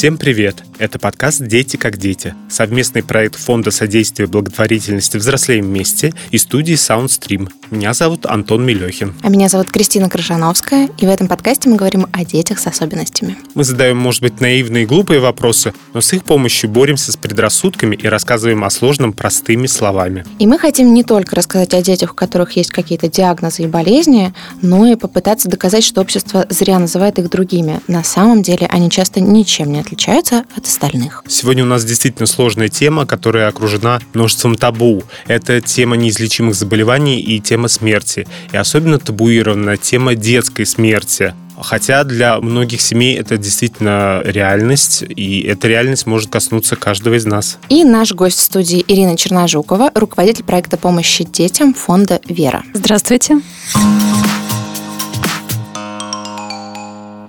Всем привет! Это подкаст «Дети как дети» — совместный проект Фонда содействия благотворительности «Взрослеем вместе» и студии Soundstream. Меня зовут Антон Милехин. А меня зовут Кристина Крыжановская, и в этом подкасте мы говорим о детях с особенностями. Мы задаем, может быть, наивные и глупые вопросы, но с их помощью боремся с предрассудками и рассказываем о сложном простыми словами. И мы хотим не только рассказать о детях, у которых есть какие-то диагнозы и болезни, но и попытаться доказать, что общество зря называет их другими. На самом деле они часто ничем не отличаются от остальных. Сегодня у нас действительно сложная тема, которая окружена множеством табу. Это тема неизлечимых заболеваний и тема смерти. И особенно табуирована тема детской смерти. Хотя для многих семей это действительно реальность, и эта реальность может коснуться каждого из нас. И наш гость в студии Ирина Черножукова, руководитель проекта помощи детям фонда «Вера». Здравствуйте.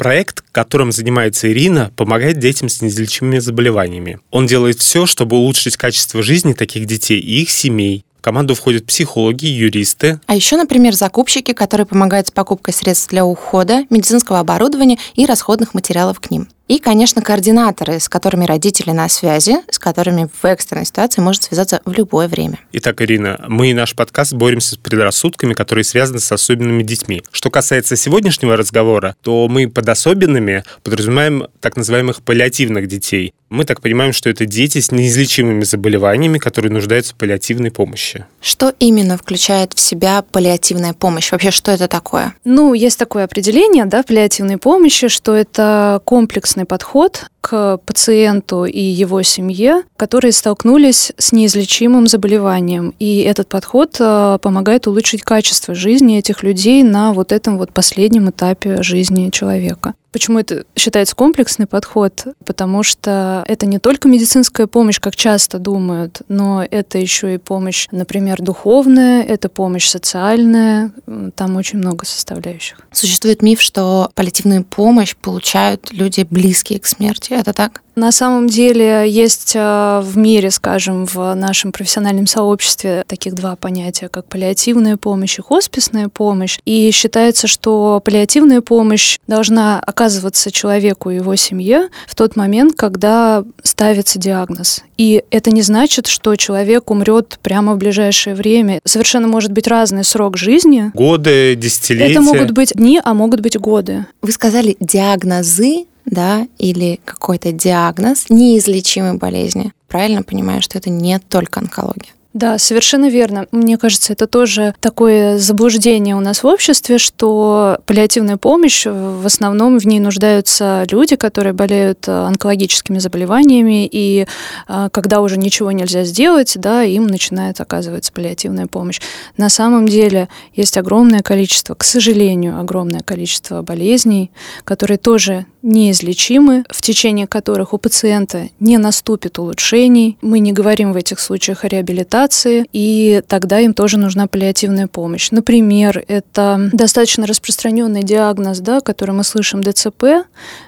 Проект, которым занимается Ирина, помогает детям с неизлечимыми заболеваниями. Он делает все, чтобы улучшить качество жизни таких детей и их семей. В команду входят психологи, юристы. А еще, например, закупщики, которые помогают с покупкой средств для ухода, медицинского оборудования и расходных материалов к ним. И, конечно, координаторы, с которыми родители на связи, с которыми в экстренной ситуации может связаться в любое время. Итак, Ирина, мы и наш подкаст боремся с предрассудками, которые связаны с особенными детьми. Что касается сегодняшнего разговора, то мы под особенными подразумеваем так называемых паллиативных детей. Мы так понимаем, что это дети с неизлечимыми заболеваниями, которые нуждаются в паллиативной помощи. Что именно включает в себя паллиативная помощь? Вообще, что это такое? Ну, есть такое определение, да, паллиативной помощи, что это комплексный комплексный подход к пациенту и его семье, которые столкнулись с неизлечимым заболеванием. И этот подход э, помогает улучшить качество жизни этих людей на вот этом вот последнем этапе жизни человека. Почему это считается комплексный подход? Потому что это не только медицинская помощь, как часто думают, но это еще и помощь, например, духовная, это помощь социальная, там очень много составляющих. Существует миф, что паллиативную помощь получают люди близкие к смерти. Это так? На самом деле есть э, в мире, скажем, в нашем профессиональном сообществе таких два понятия, как паллиативная помощь и хосписная помощь. И считается, что паллиативная помощь должна оказываться человеку и его семье в тот момент, когда ставится диагноз. И это не значит, что человек умрет прямо в ближайшее время. Совершенно может быть разный срок жизни. Годы, десятилетия. Это могут быть дни, а могут быть годы. Вы сказали диагнозы, да, или какой-то диагноз неизлечимой болезни. Правильно понимаю, что это не только онкология? Да, совершенно верно. Мне кажется, это тоже такое заблуждение у нас в обществе, что паллиативная помощь, в основном в ней нуждаются люди, которые болеют э, онкологическими заболеваниями, и э, когда уже ничего нельзя сделать, да, им начинает оказываться паллиативная помощь. На самом деле есть огромное количество, к сожалению, огромное количество болезней, которые тоже неизлечимы, в течение которых у пациента не наступит улучшений. Мы не говорим в этих случаях о реабилитации, и тогда им тоже нужна паллиативная помощь. Например, это достаточно распространенный диагноз, да, который мы слышим ДЦП,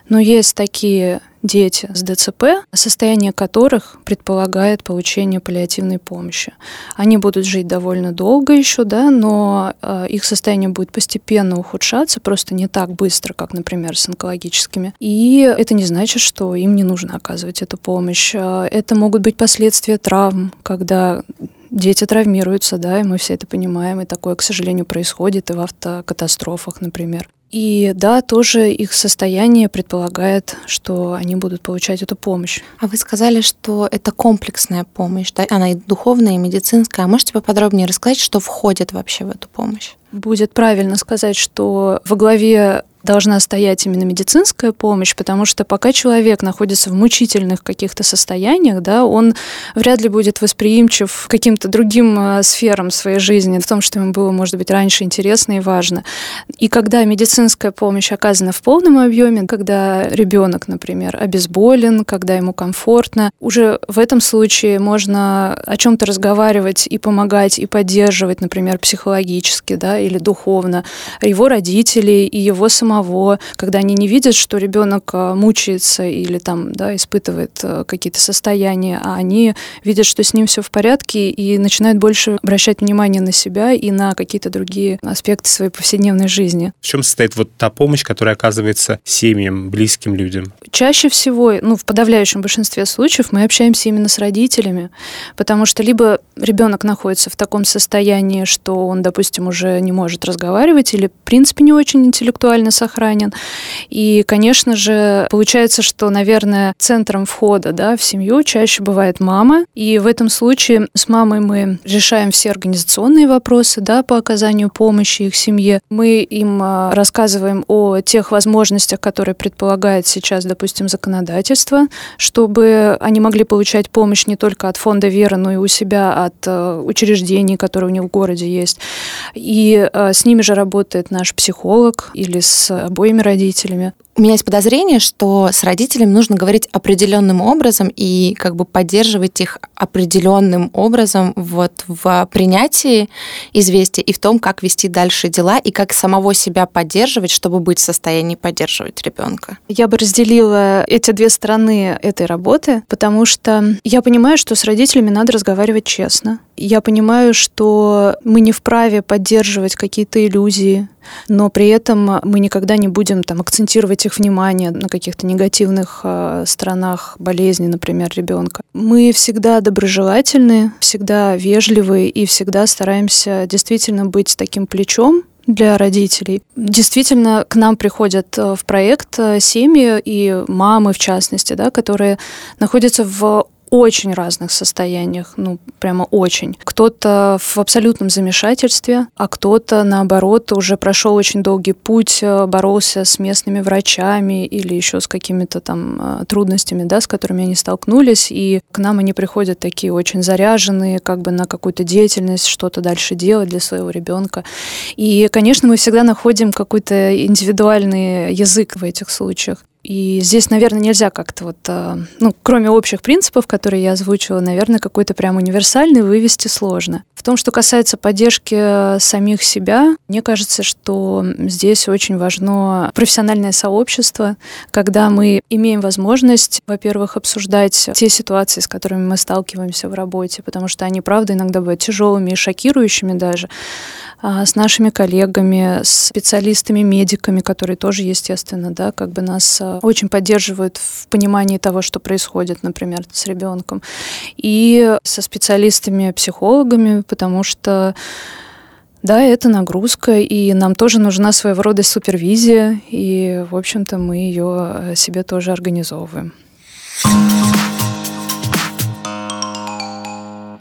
но есть такие дети с ДЦП, состояние которых предполагает получение паллиативной помощи. Они будут жить довольно долго еще, да, но э, их состояние будет постепенно ухудшаться, просто не так быстро, как, например, с онкологическими. И это не значит, что им не нужно оказывать эту помощь. Э, это могут быть последствия травм, когда дети травмируются, да, и мы все это понимаем, и такое, к сожалению, происходит и в автокатастрофах, например. И да, тоже их состояние предполагает, что они будут получать эту помощь. А вы сказали, что это комплексная помощь, да? Она и духовная, и медицинская. А можете поподробнее рассказать, что входит вообще в эту помощь? Будет правильно сказать, что во главе должна стоять именно медицинская помощь, потому что пока человек находится в мучительных каких-то состояниях, да, он вряд ли будет восприимчив к каким-то другим э, сферам своей жизни, в том, что ему было, может быть, раньше интересно и важно. И когда медицинская помощь оказана в полном объеме, когда ребенок, например, обезболен, когда ему комфортно, уже в этом случае можно о чем-то разговаривать и помогать, и поддерживать, например, психологически, да, или духовно его родителей и его самого самого, когда они не видят, что ребенок э, мучается или там, да, испытывает э, какие-то состояния, а они видят, что с ним все в порядке и начинают больше обращать внимание на себя и на какие-то другие аспекты своей повседневной жизни. В чем состоит вот та помощь, которая оказывается семьям, близким людям? Чаще всего, ну, в подавляющем большинстве случаев мы общаемся именно с родителями, потому что либо ребенок находится в таком состоянии, что он, допустим, уже не может разговаривать или, в принципе, не очень интеллектуально сохранен. И, конечно же, получается, что, наверное, центром входа да, в семью чаще бывает мама. И в этом случае с мамой мы решаем все организационные вопросы да, по оказанию помощи их семье. Мы им а, рассказываем о тех возможностях, которые предполагает сейчас, допустим, законодательство, чтобы они могли получать помощь не только от фонда Вера, но и у себя от э, учреждений, которые у них в городе есть. И э, с ними же работает наш психолог или с обоими родителями. У меня есть подозрение, что с родителями нужно говорить определенным образом и как бы поддерживать их определенным образом вот в принятии известия и в том, как вести дальше дела и как самого себя поддерживать, чтобы быть в состоянии поддерживать ребенка. Я бы разделила эти две стороны этой работы, потому что я понимаю, что с родителями надо разговаривать честно. Я понимаю, что мы не вправе поддерживать какие-то иллюзии, но при этом мы никогда не будем там акцентировать их внимание на каких-то негативных э, сторонах болезни, например, ребенка. Мы всегда доброжелательны, всегда вежливы и всегда стараемся действительно быть таким плечом для родителей. Действительно, к нам приходят э, в проект э, семьи и мамы, в частности, да, которые находятся в очень разных состояниях, ну, прямо очень. Кто-то в абсолютном замешательстве, а кто-то, наоборот, уже прошел очень долгий путь, э, боролся с местными врачами или еще с какими-то там э, трудностями, да, с которыми они столкнулись, и к нам они приходят такие очень заряженные, как бы на какую-то деятельность, что-то дальше делать для своего ребенка. И, конечно, мы всегда находим какой-то индивидуальный язык в этих случаях. И здесь, наверное, нельзя как-то вот, э, ну, кроме общих принципов, которые я озвучила, наверное, какой-то прям универсальный вывести сложно. В том, что касается поддержки э, самих себя, мне кажется, что здесь очень важно профессиональное сообщество, когда мы имеем возможность, во-первых, обсуждать те ситуации, с которыми мы сталкиваемся в работе, потому что они, правда, иногда бывают тяжелыми и шокирующими даже, а, с нашими коллегами, с специалистами, медиками, которые тоже, естественно, да, как бы нас а, очень поддерживают в понимании того, что происходит, например, с ребенком. И со специалистами, психологами, потому что да, это нагрузка, и нам тоже нужна своего рода супервизия, и, в общем-то, мы ее себе тоже организовываем.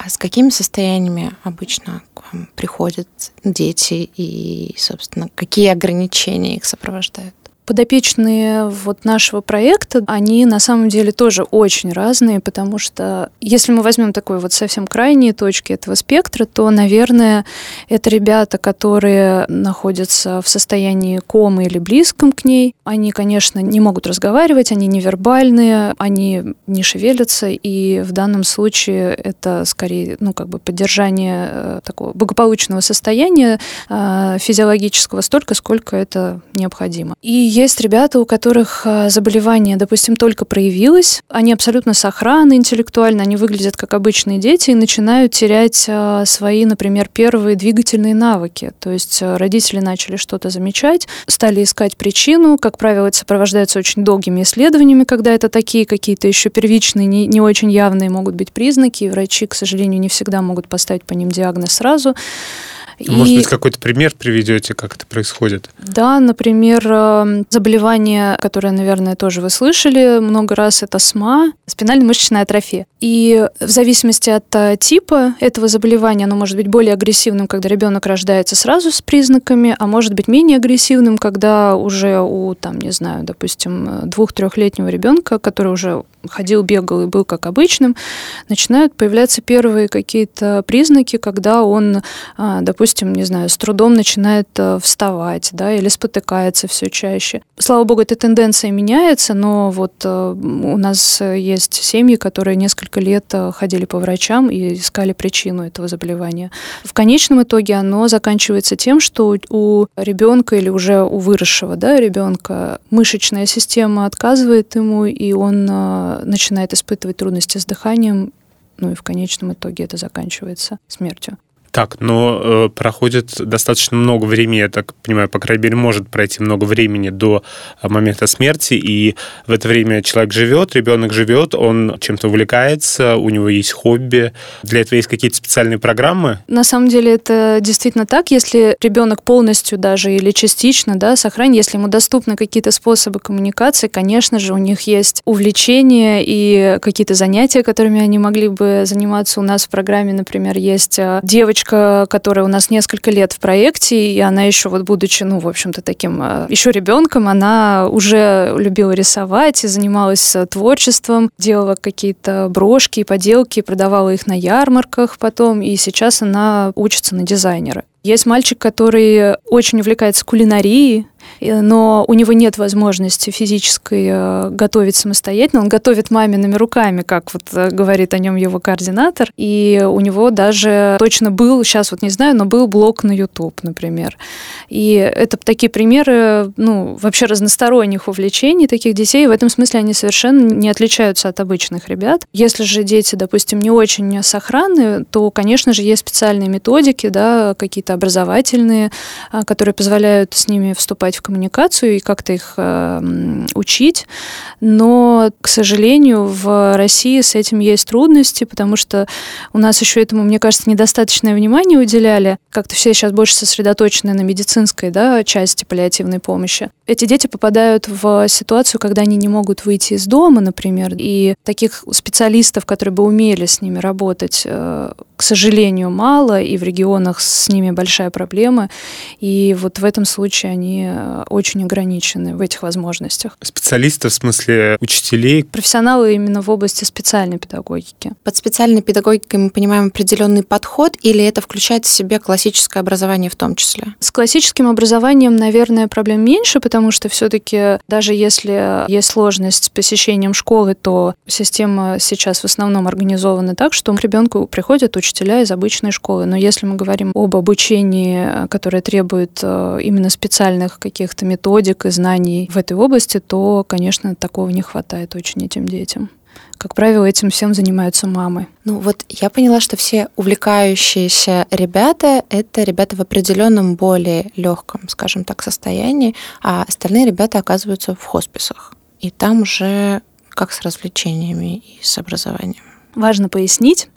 А с какими состояниями обычно к вам приходят дети и, собственно, какие ограничения их сопровождают? Подопечные вот нашего проекта, они на самом деле тоже очень разные, потому что если мы возьмем такой вот совсем крайние точки этого спектра, то, наверное, это ребята, которые находятся в состоянии комы или близком к ней. Они, конечно, не могут разговаривать, они невербальные, они не шевелятся, и в данном случае это скорее, ну, как бы поддержание э, такого благополучного состояния э, физиологического столько, сколько это необходимо. И есть ребята, у которых а, заболевание, допустим, только проявилось, они абсолютно сохранны интеллектуально, они выглядят как обычные дети и начинают терять а, свои, например, первые двигательные навыки. То есть а, родители начали что-то замечать, стали искать причину. Как правило, это сопровождается очень долгими исследованиями, когда это такие какие-то еще первичные, не, не очень явные могут быть признаки, и врачи, к сожалению, не всегда могут поставить по ним диагноз сразу. Может и... быть, какой-то пример приведете, как это происходит? Да, например, эм, заболевание, которое, наверное, тоже вы слышали много раз, это СМА, спинально-мышечная атрофия. И в зависимости от э, типа этого заболевания, оно может быть более агрессивным, когда ребенок рождается сразу с признаками, а может быть менее агрессивным, когда уже у, там, не знаю, допустим, двух-трехлетнего ребенка, который уже ходил, бегал и был как обычным, начинают появляться первые какие-то признаки, когда он, допустим, допустим, не знаю, с трудом начинает э, вставать, да, или спотыкается все чаще. Слава богу, эта тенденция меняется, но вот э, у нас есть семьи, которые несколько лет э, ходили по врачам и искали причину этого заболевания. В конечном итоге оно заканчивается тем, что у ребенка или уже у выросшего да, ребенка мышечная система отказывает ему, и он начинает испытывать трудности с дыханием, ну и в конечном итоге это заканчивается смертью. Так, но э, проходит достаточно много времени, я так понимаю, по крайней мере, может пройти много времени до э, момента смерти, и в это время человек живет, ребенок живет, он чем-то увлекается, у него есть хобби. Для этого есть какие-то специальные программы? На самом деле это действительно так. Если ребенок полностью даже или частично да, сохранит, если ему доступны какие-то способы коммуникации, конечно же, у них есть увлечения и какие-то занятия, которыми они могли бы заниматься. У нас в программе, например, есть э, девочка, которая у нас несколько лет в проекте, и она еще вот будучи, ну, в общем-то, таким а, еще ребенком, она уже любила рисовать и занималась э, творчеством, делала какие-то брошки и поделки, продавала их на ярмарках потом, и сейчас она учится на дизайнера. Есть мальчик, который очень увлекается кулинарией, но у него нет возможности физической э, готовить самостоятельно. Он готовит мамиными руками, как вот э, говорит о нем его координатор. И у него даже точно был, сейчас вот не знаю, но был блог на YouTube, например. И это такие примеры, ну, вообще разносторонних увлечений таких детей. В этом смысле они совершенно не отличаются от обычных ребят. Если же дети, допустим, не очень сохранны, то, конечно же, есть специальные методики, да, какие-то образовательные, а, которые позволяют с ними вступать в коммуникацию и как-то их э, учить. Но, к сожалению, в России с этим есть трудности, потому что у нас еще этому, мне кажется, недостаточное внимание уделяли. Как-то все сейчас больше сосредоточены на медицинской да, части паллиативной помощи. Эти дети попадают в ситуацию, когда они не могут выйти из дома, например, и таких специалистов, которые бы умели с ними работать, э, к сожалению, мало, и в регионах с ними большая проблема. И вот в этом случае они очень ограничены в этих возможностях. Специалисты в смысле учителей? Профессионалы именно в области специальной педагогики. Под специальной педагогикой мы понимаем определенный подход, или это включает в себя классическое образование в том числе? С классическим образованием, наверное, проблем меньше, потому что все-таки даже если есть сложность с посещением школы, то система сейчас в основном организована так, что к ребенку приходят учителя из обычной школы. Но если мы говорим об обучении, которое требует э, именно специальных каких-то методик и знаний в этой области, то, конечно, такого не хватает очень этим детям. Как правило, этим всем занимаются мамы. Ну вот я поняла, что все увлекающиеся ребята — это ребята в определенном более легком, скажем так, состоянии, а остальные ребята оказываются в хосписах. И там уже как с развлечениями и с образованием. Важно пояснить,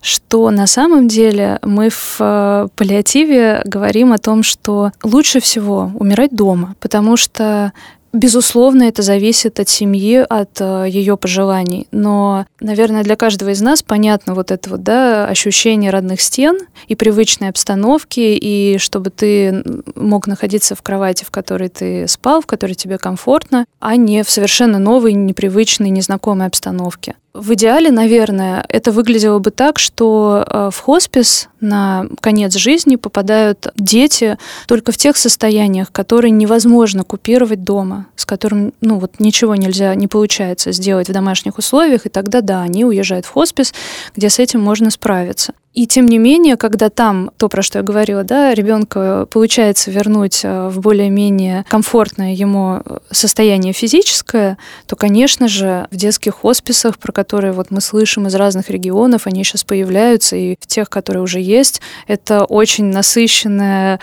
что на самом деле мы в э, паллиативе говорим о том, что лучше всего умирать дома, потому что Безусловно, это зависит от семьи, от э, ее пожеланий. Но, наверное, для каждого из нас понятно вот это вот, да, ощущение родных стен и привычной обстановки, и чтобы ты мог находиться в кровати, в которой ты спал, в которой тебе комфортно, а не в совершенно новой, непривычной, незнакомой обстановке. В идеале, наверное, это выглядело бы так, что э, в хоспис на конец жизни попадают дети только в тех состояниях, которые невозможно купировать дома, с которым ну, вот ничего нельзя, не получается сделать в домашних условиях, и тогда да, они уезжают в хоспис, где с этим можно справиться. И тем не менее, когда там, то, про что я говорила, да, ребенка получается вернуть э, в более-менее комфортное ему состояние физическое, то, конечно же, в детских хосписах, про которые вот мы слышим из разных регионов, они сейчас появляются, и в тех, которые уже есть, это очень насыщенная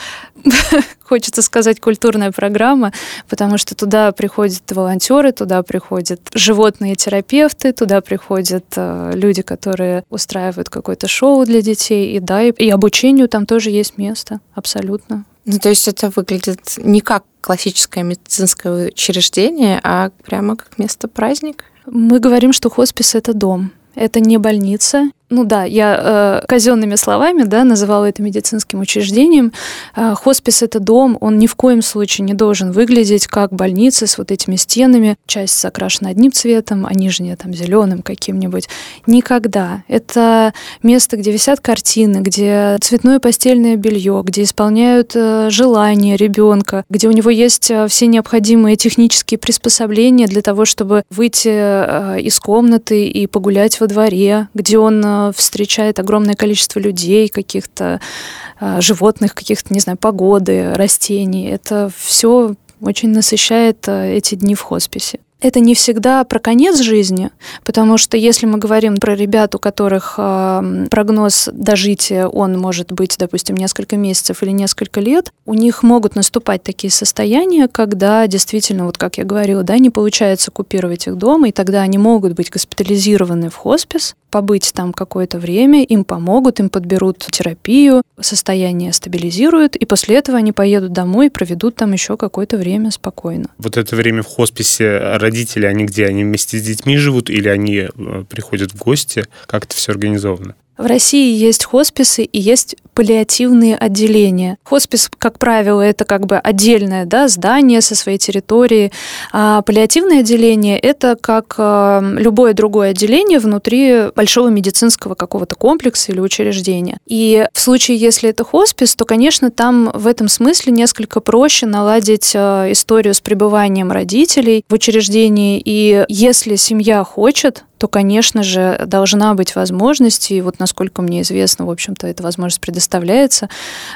хочется сказать, культурная программа, потому что туда приходят волонтеры, туда приходят животные терапевты, туда приходят э, люди, которые устраивают какое-то шоу для детей, и да, и, и обучению там тоже есть место, абсолютно. Ну, то есть это выглядит не как классическое медицинское учреждение, а прямо как место праздника? Мы говорим, что хоспис — это дом. Это не больница, Ну да, я э, казенными словами да, называла это медицинским учреждением. Э, хоспис это дом, он ни в коем случае не должен выглядеть как больница с вот этими стенами. Часть закрашена одним цветом, а нижняя там зеленым каким-нибудь. Никогда. Это место, где висят картины, где цветное постельное белье, где исполняют э, желания ребенка, где у него есть э, все необходимые технические приспособления для того, чтобы выйти э, из комнаты и погулять во дворе, где он э, встречает огромное количество людей, каких-то э, животных, каких-то, не знаю, погоды, растений. Это все очень насыщает э, эти дни в хосписе это не всегда про конец жизни, потому что если мы говорим про ребят, у которых э, прогноз дожития, он может быть, допустим, несколько месяцев или несколько лет, у них могут наступать такие состояния, когда действительно, вот как я говорила, да, не получается купировать их дома, и тогда они могут быть госпитализированы в хоспис, побыть там какое-то время, им помогут, им подберут терапию, состояние стабилизируют, и после этого они поедут домой и проведут там еще какое-то время спокойно. Вот это время в хосписе родители, они где? Они вместе с детьми живут или они э, приходят в гости? Как это все организовано? В России есть хосписы и есть паллиативные отделения. Хоспис, как правило, это как бы отдельное да, здание со своей территорией, а паллиативное отделение – это как э, любое другое отделение внутри большого медицинского какого-то комплекса или учреждения. И в случае, если это хоспис, то, конечно, там в этом смысле несколько проще наладить э, историю с пребыванием родителей в учреждении. И если семья хочет, то, конечно же, должна быть возможность, и вот насколько мне известно, в общем-то, эта возможность предоставляется,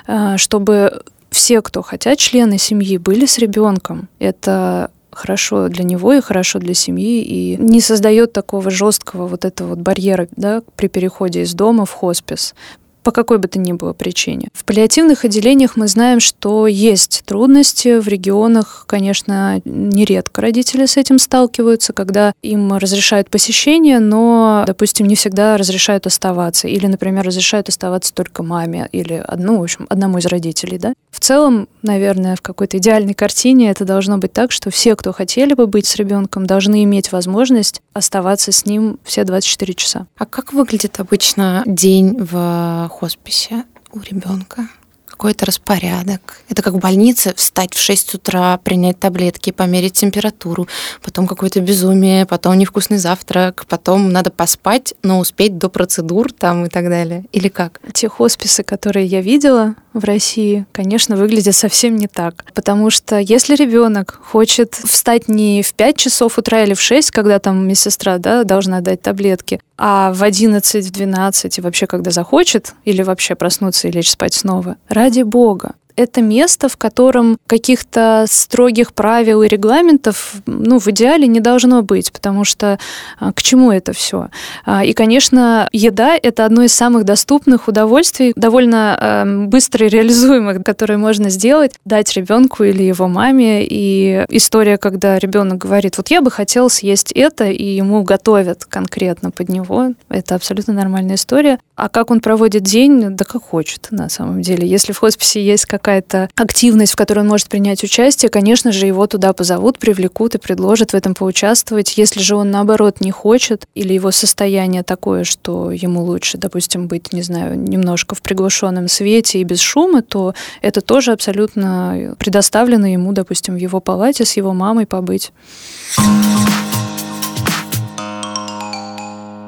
э, чтобы все, кто хотят, члены семьи, были с ребенком. Это хорошо для него и хорошо для семьи, и не создает такого жесткого вот этого вот барьера да, при переходе из дома в хоспис по какой бы то ни было причине. В паллиативных отделениях мы знаем, что есть трудности в регионах, конечно, нередко родители с этим сталкиваются, когда им разрешают посещение, но, допустим, не всегда разрешают оставаться, или, например, разрешают оставаться только маме или одну, в общем, одному из родителей, да. В целом, наверное, в какой-то идеальной картине это должно быть так, что все, кто хотели бы быть с ребенком, должны иметь возможность оставаться с ним все 24 часа. А как выглядит обычно день в хосписе у ребенка? какой-то распорядок. Это как в больнице встать в 6 утра, принять таблетки, померить температуру, потом какое-то безумие, потом невкусный завтрак, потом надо поспать, но успеть до процедур там и так далее. Или как? Те хосписы, которые я видела в России, конечно, выглядят совсем не так. Потому что если ребенок хочет встать не в 5 часов утра или в 6, когда там медсестра да, должна дать таблетки, а в 11, в 12 и вообще когда захочет, или вообще проснуться и лечь спать снова, ради бога, это место, в котором каких-то строгих правил и регламентов, ну, в идеале не должно быть, потому что а, к чему это все? А, и, конечно, еда – это одно из самых доступных удовольствий, довольно э, быстро реализуемых, которые можно сделать, дать ребенку или его маме. И история, когда ребенок говорит, вот я бы хотел съесть это, и ему готовят конкретно под него, это абсолютно нормальная история. А как он проводит день, да как хочет на самом деле. Если в хосписе есть какая-то активность, в которой он может принять участие, конечно же, его туда позовут, привлекут и предложат в этом поучаствовать. Если же он, наоборот, не хочет, или его состояние такое, что ему лучше, допустим, быть, не знаю, немножко в приглушенном свете и без шума, то это тоже абсолютно предоставлено ему, допустим, в его палате с его мамой побыть.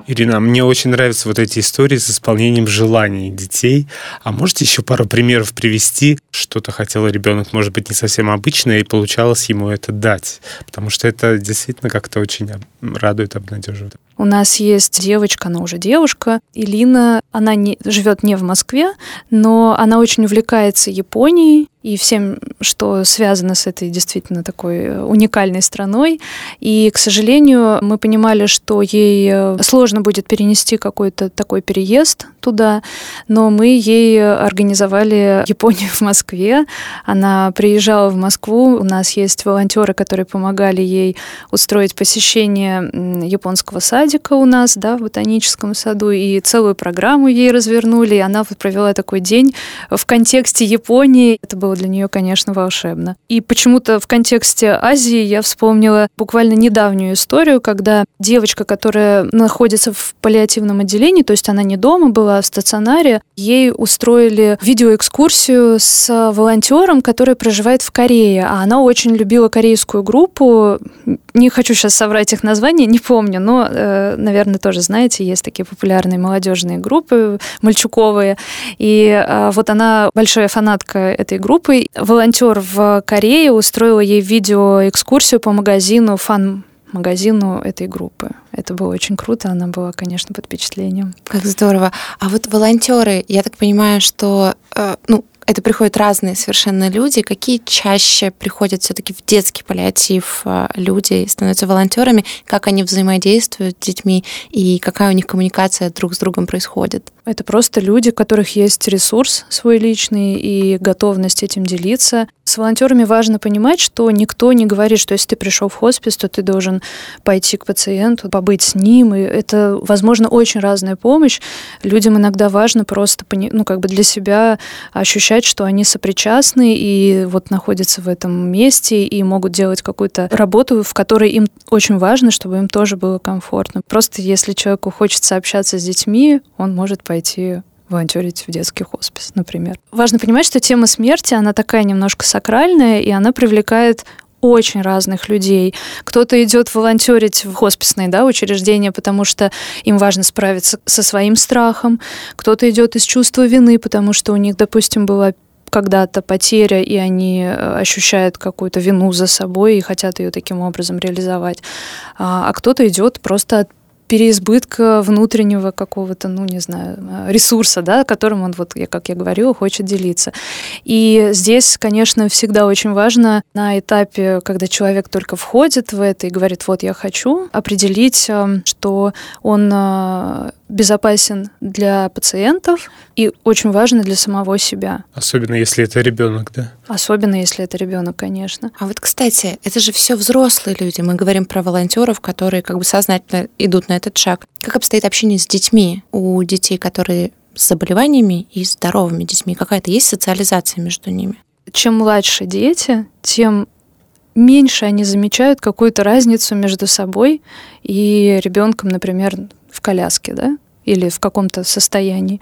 Ирина, мне очень нравятся вот эти истории с исполнением желаний детей. А можете еще пару примеров привести? Что-то хотел ребенок, может быть, не совсем обычное, и получалось ему это дать. Потому что это действительно как-то очень радует, обнадеживает. У нас есть девочка, она уже девушка, Илина, она не, живет не в Москве, но она очень увлекается Японией, и всем, что связано с этой действительно такой э, уникальной страной. И, к сожалению, мы понимали, что ей э, сложно будет перенести какой-то такой переезд туда, но мы ей организовали Японию в Москве. Она приезжала в Москву, у нас есть волонтеры, которые помогали ей устроить посещение японского садика у нас, да, в ботаническом саду, и целую программу ей развернули, и она провела такой день в контексте Японии. Это было для нее, конечно, волшебно. И почему-то в контексте Азии я вспомнила буквально недавнюю историю, когда девочка, которая находится в паллиативном отделении, то есть она не дома была, а в стационаре, ей устроили видеоэкскурсию с волонтером, который проживает в Корее, а она очень любила корейскую группу. Не хочу сейчас соврать их название, не помню, но, э, наверное, тоже знаете, есть такие популярные молодежные группы мальчуковые. И э, вот она большая фанатка этой группы. Волонтер в Корее устроила ей видеоэкскурсию по магазину фан магазину этой группы. Это было очень круто, она была, конечно, под впечатлением. Как здорово. А вот волонтеры, я так понимаю, что э, ну, это приходят разные совершенно люди. Какие чаще приходят все-таки в детский паллиатив а, люди, становятся волонтерами, как они взаимодействуют с детьми и какая у них коммуникация друг с другом происходит? Это просто люди, у которых есть ресурс свой личный и готовность этим делиться. С волонтерами важно понимать, что никто не говорит, что если ты пришел в хоспис, то ты должен пойти к пациенту, побыть с ним. И это, возможно, очень разная помощь. Людям иногда важно просто ну, как бы для себя ощущать, что они сопричастны и вот находятся в этом месте и могут делать какую-то работу, в которой им очень важно, чтобы им тоже было комфортно. Просто если человеку хочется общаться с детьми, он может пойти волонтерить в детский хоспис, например. Важно понимать, что тема смерти, она такая немножко сакральная, и она привлекает очень разных людей. Кто-то идет волонтерить в хосписные да, учреждения, потому что им важно справиться со своим страхом. Кто-то идет из чувства вины, потому что у них, допустим, была когда-то потеря, и они э, ощущают какую-то вину за собой и хотят ее таким образом реализовать. А, а кто-то идет просто от переизбытка внутреннего какого-то, ну, не знаю, ресурса, да, которым он, вот, как я говорила, хочет делиться. И здесь, конечно, всегда очень важно на этапе, когда человек только входит в это и говорит, вот я хочу, определить, э, что он э, безопасен для пациентов и очень важно для самого себя. Особенно если это ребенок, да? Особенно если это ребенок, конечно. А вот, кстати, это же все взрослые люди. Мы говорим про волонтеров, которые как бы сознательно идут на этот шаг. Как обстоит общение с детьми у детей, которые с заболеваниями и здоровыми детьми? Какая-то есть социализация между ними? Чем младше дети, тем меньше они замечают какую-то разницу между собой и ребенком, например, в коляске, да? или в каком-то состоянии.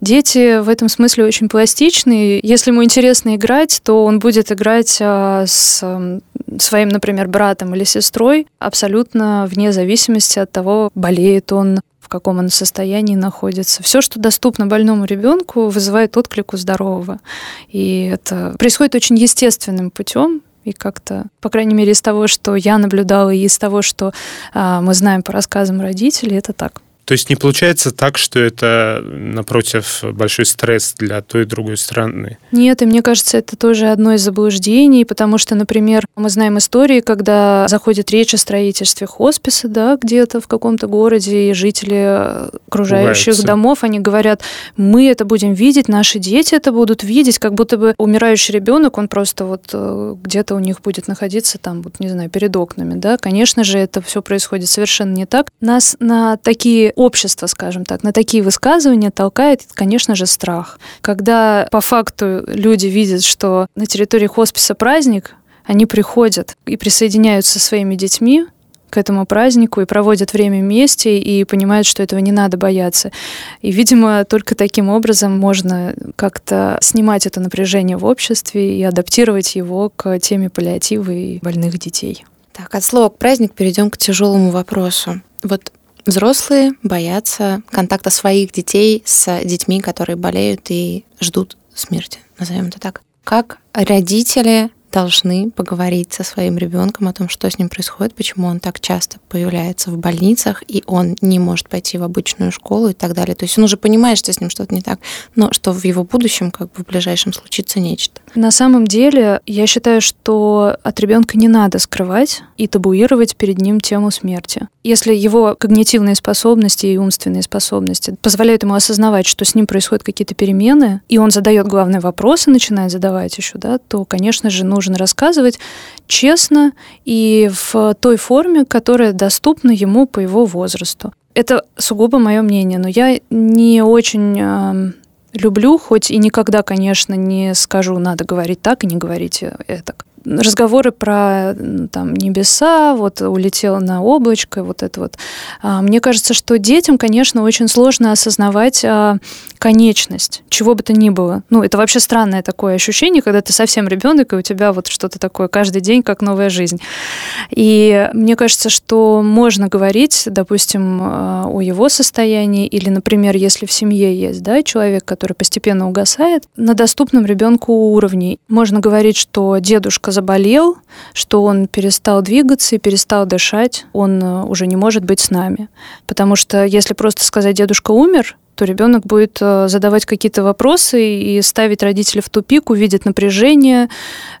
Дети в этом смысле очень пластичны. Если ему интересно играть, то он будет играть а, с своим, например, братом или сестрой абсолютно вне зависимости от того, болеет он, в каком он состоянии находится. Все, что доступно больному ребенку, вызывает отклик у здорового. И это происходит очень естественным путем, и как-то, по крайней мере, из того, что я наблюдала, и из того, что а, мы знаем по рассказам родителей, это так. То есть не получается так, что это, напротив, большой стресс для той и другой страны? Нет, и мне кажется, это тоже одно из заблуждений, потому что, например, мы знаем истории, когда заходит речь о строительстве хосписа, да, где-то в каком-то городе, и жители окружающих Пугаются. домов, они говорят, мы это будем видеть, наши дети это будут видеть, как будто бы умирающий ребенок, он просто вот э, где-то у них будет находиться там, вот, не знаю, перед окнами, да. Конечно же, это все происходит совершенно не так. Нас на такие общество, скажем так, на такие высказывания толкает, конечно же, страх. Когда по факту люди видят, что на территории хосписа праздник, они приходят и присоединяются со своими детьми к этому празднику и проводят время вместе и понимают, что этого не надо бояться. И, видимо, только таким образом можно как-то снимать это напряжение в обществе и адаптировать его к теме паллиатива и больных детей. Так, от слова праздник перейдем к тяжелому вопросу. Вот Взрослые боятся контакта своих детей с детьми, которые болеют и ждут смерти, назовем это так. Как родители должны поговорить со своим ребенком о том, что с ним происходит, почему он так часто появляется в больницах, и он не может пойти в обычную школу и так далее. То есть он уже понимает, что с ним что-то не так, но что в его будущем, как бы в ближайшем, случится нечто. На самом деле, я считаю, что от ребенка не надо скрывать и табуировать перед ним тему смерти. Если его когнитивные способности и умственные способности позволяют ему осознавать, что с ним происходят какие-то перемены, и он задает главные вопросы, начинает задавать еще, да, то, конечно же, нужно рассказывать честно и в той форме, которая доступна ему по его возрасту. Это сугубо мое мнение, но я не очень люблю, хоть и никогда, конечно, не скажу, надо говорить так и не говорить это разговоры про там, небеса, вот улетела на облачко, вот это вот. А, мне кажется, что детям, конечно, очень сложно осознавать а, конечность, чего бы то ни было. Ну, это вообще странное такое ощущение, когда ты совсем ребенок, и у тебя вот что-то такое каждый день, как новая жизнь. И мне кажется, что можно говорить, допустим, а, о его состоянии, или, например, если в семье есть да, человек, который постепенно угасает, на доступном ребенку уровне. Можно говорить, что дедушка заболел, что он перестал двигаться и перестал дышать, он э, уже не может быть с нами. Потому что если просто сказать «дедушка умер», то ребенок будет э, задавать какие-то вопросы и ставить родителей в тупик, увидит напряжение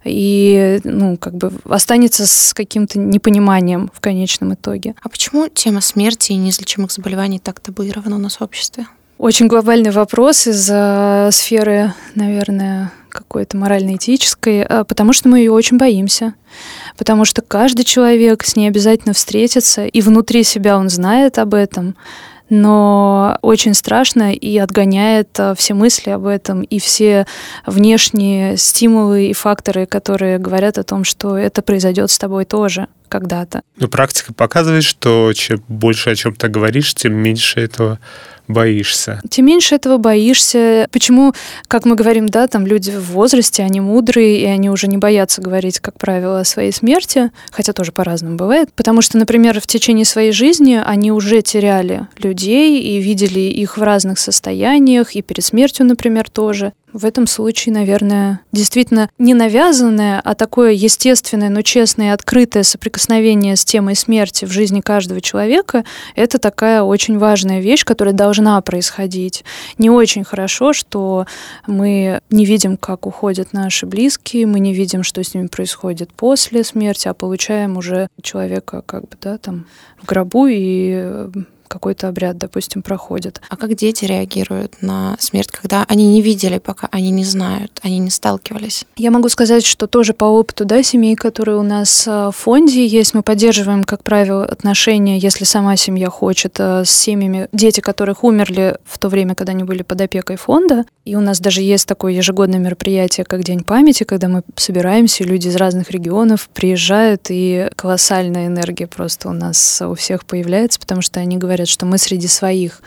и ну, как бы останется с каким-то непониманием в конечном итоге. А почему тема смерти и неизлечимых заболеваний так табуирована у нас в обществе? Очень глобальный вопрос из сферы, наверное, какой-то морально-этической, а, потому что мы ее очень боимся. Потому что каждый человек с ней обязательно встретится, и внутри себя он знает об этом, но очень страшно и отгоняет а, все мысли об этом и все внешние стимулы и факторы, которые говорят о том, что это произойдет с тобой тоже когда-то. Но практика показывает, что чем больше о чем-то говоришь, тем меньше этого боишься. Тем меньше этого боишься. Почему, как мы говорим, да, там люди в возрасте, они мудрые, и они уже не боятся говорить, как правило, о своей смерти, хотя тоже по-разному бывает. Потому что, например, в течение своей жизни они уже теряли людей и видели их в разных состояниях, и перед смертью, например, тоже. В этом случае, наверное, действительно не навязанное, а такое естественное, но честное и открытое соприкосновение с темой смерти в жизни каждого человека — это такая очень важная вещь, которая должна происходить. Не очень хорошо, что мы не видим, как уходят наши близкие, мы не видим, что с ними происходит после смерти, а получаем уже человека как бы, да, там в гробу и какой-то обряд, допустим, проходит. А как дети реагируют на смерть, когда они не видели, пока они не знают, они не сталкивались? Я могу сказать, что тоже по опыту да, семей, которые у нас э, в фонде есть, мы поддерживаем, как правило, отношения, если сама семья хочет, э, с семьями, дети которых умерли в то время, когда они были под опекой фонда. И у нас даже есть такое ежегодное мероприятие, как День памяти, когда мы собираемся, люди из разных регионов приезжают, и колоссальная энергия просто у нас у всех появляется, потому что они говорят, говорят, что мы среди своих.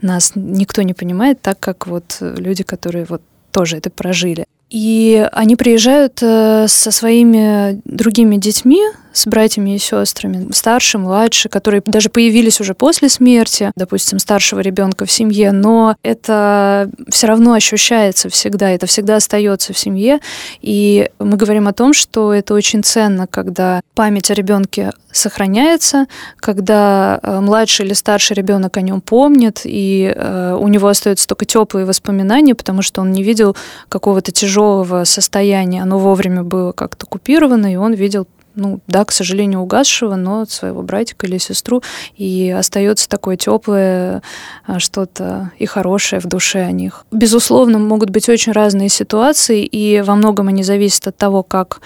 Нас никто не понимает так, как вот люди, которые вот тоже это прожили. И они приезжают э, со своими другими детьми, с братьями и сестрами, старше, младше, которые даже появились уже после смерти, допустим, старшего ребенка в семье, но это все равно ощущается всегда, это всегда остается в семье. И мы говорим о том, что это очень ценно, когда память о ребенке сохраняется, когда э, младший или старший ребенок о нем помнит, и э, у него остаются только теплые воспоминания, потому что он не видел какого-то тяжелого состояния, оно вовремя было как-то купировано, и он видел ну да, к сожалению, угасшего, но своего братика или сестру, и остается такое теплое а, что-то и хорошее в душе о них. Безусловно, могут быть очень разные ситуации, и во многом они зависят от того, как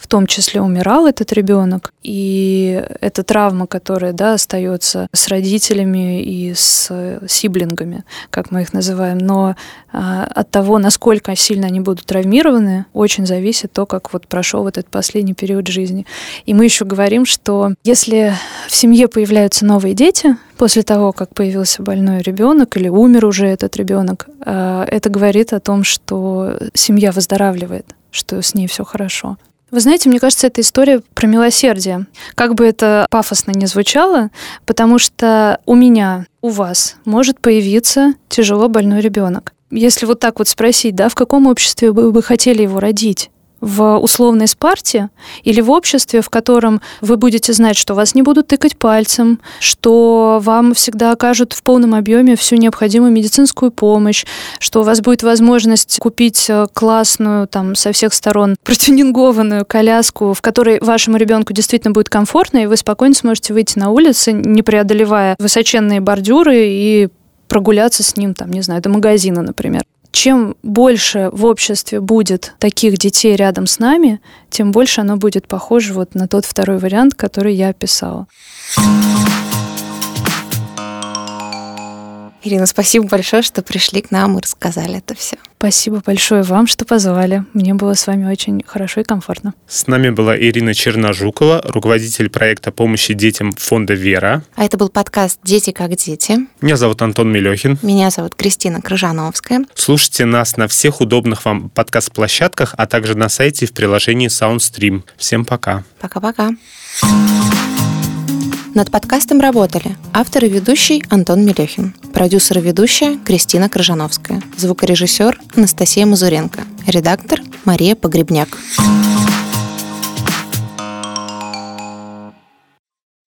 в том числе умирал этот ребенок, и эта травма, которая да, остается с родителями и с сиблингами, как мы их называем, но а, от того, насколько сильно они будут травмированы, очень зависит то, как вот прошел вот этот последний период жизни. И мы еще говорим, что если в семье появляются новые дети, после того, как появился больной ребенок или умер уже этот ребенок, а, это говорит о том, что семья выздоравливает, что с ней все хорошо. Вы знаете, мне кажется, это история про милосердие. Как бы это пафосно не звучало, потому что у меня, у вас может появиться тяжело больной ребенок. Если вот так вот спросить, да, в каком обществе вы бы хотели его родить? В условной спарте или в обществе, в котором вы будете знать, что вас не будут тыкать пальцем, что вам всегда окажут в полном объеме всю необходимую медицинскую помощь, что у вас будет возможность купить э, классную там со всех сторон протюнингованную коляску, в которой вашему ребенку действительно будет комфортно, и вы спокойно сможете выйти на улицу, не преодолевая высоченные бордюры и прогуляться с ним, там, не знаю, до магазина, например чем больше в обществе будет таких детей рядом с нами, тем больше оно будет похоже вот на тот второй вариант, который я описала. Ирина, спасибо большое, что пришли к нам и рассказали это все. Спасибо большое вам, что позвали. Мне было с вами очень хорошо и комфортно. С нами была Ирина Черножукова, руководитель проекта помощи детям фонда «Вера». А это был подкаст «Дети как дети». Меня зовут Антон Мелехин. Меня зовут Кристина Крыжановская. Слушайте нас на всех удобных вам подкаст-площадках, а также на сайте и в приложении SoundStream. Всем пока. Пока-пока. Над подкастом работали автор и ведущий Антон Мелехин, продюсер и ведущая Кристина Крыжановская, звукорежиссер Анастасия Мазуренко, редактор Мария Погребняк.